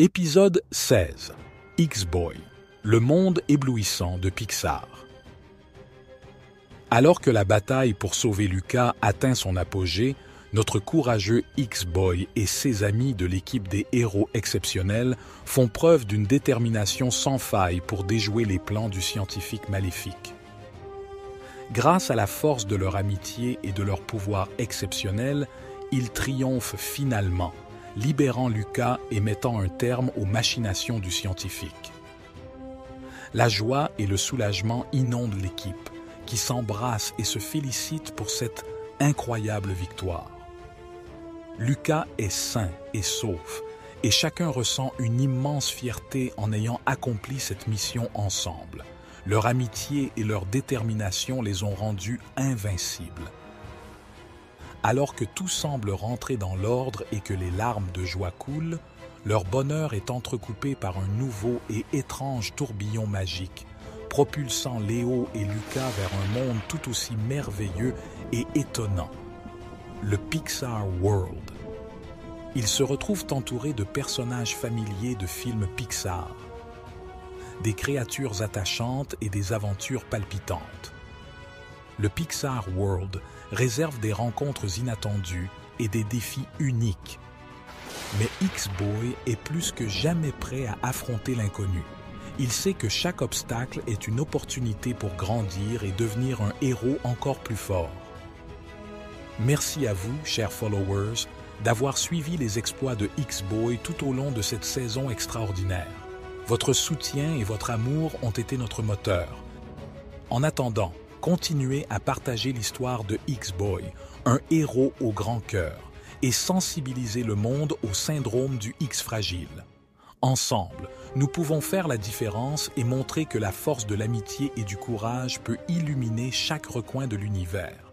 Épisode 16 X-Boy, le monde éblouissant de Pixar. Alors que la bataille pour sauver Lucas atteint son apogée, notre courageux X-Boy et ses amis de l'équipe des héros exceptionnels font preuve d'une détermination sans faille pour déjouer les plans du scientifique maléfique. Grâce à la force de leur amitié et de leur pouvoir exceptionnel, ils triomphent finalement libérant Lucas et mettant un terme aux machinations du scientifique. La joie et le soulagement inondent l'équipe, qui s'embrasse et se félicite pour cette incroyable victoire. Lucas est sain et sauf, et chacun ressent une immense fierté en ayant accompli cette mission ensemble. Leur amitié et leur détermination les ont rendus invincibles. Alors que tout semble rentrer dans l'ordre et que les larmes de joie coulent, leur bonheur est entrecoupé par un nouveau et étrange tourbillon magique, propulsant Léo et Lucas vers un monde tout aussi merveilleux et étonnant, le Pixar World. Ils se retrouvent entourés de personnages familiers de films Pixar, des créatures attachantes et des aventures palpitantes. Le Pixar World réserve des rencontres inattendues et des défis uniques. Mais X-Boy est plus que jamais prêt à affronter l'inconnu. Il sait que chaque obstacle est une opportunité pour grandir et devenir un héros encore plus fort. Merci à vous, chers followers, d'avoir suivi les exploits de X-Boy tout au long de cette saison extraordinaire. Votre soutien et votre amour ont été notre moteur. En attendant, continuer à partager l'histoire de X-Boy, un héros au grand cœur, et sensibiliser le monde au syndrome du X fragile. Ensemble, nous pouvons faire la différence et montrer que la force de l'amitié et du courage peut illuminer chaque recoin de l'univers.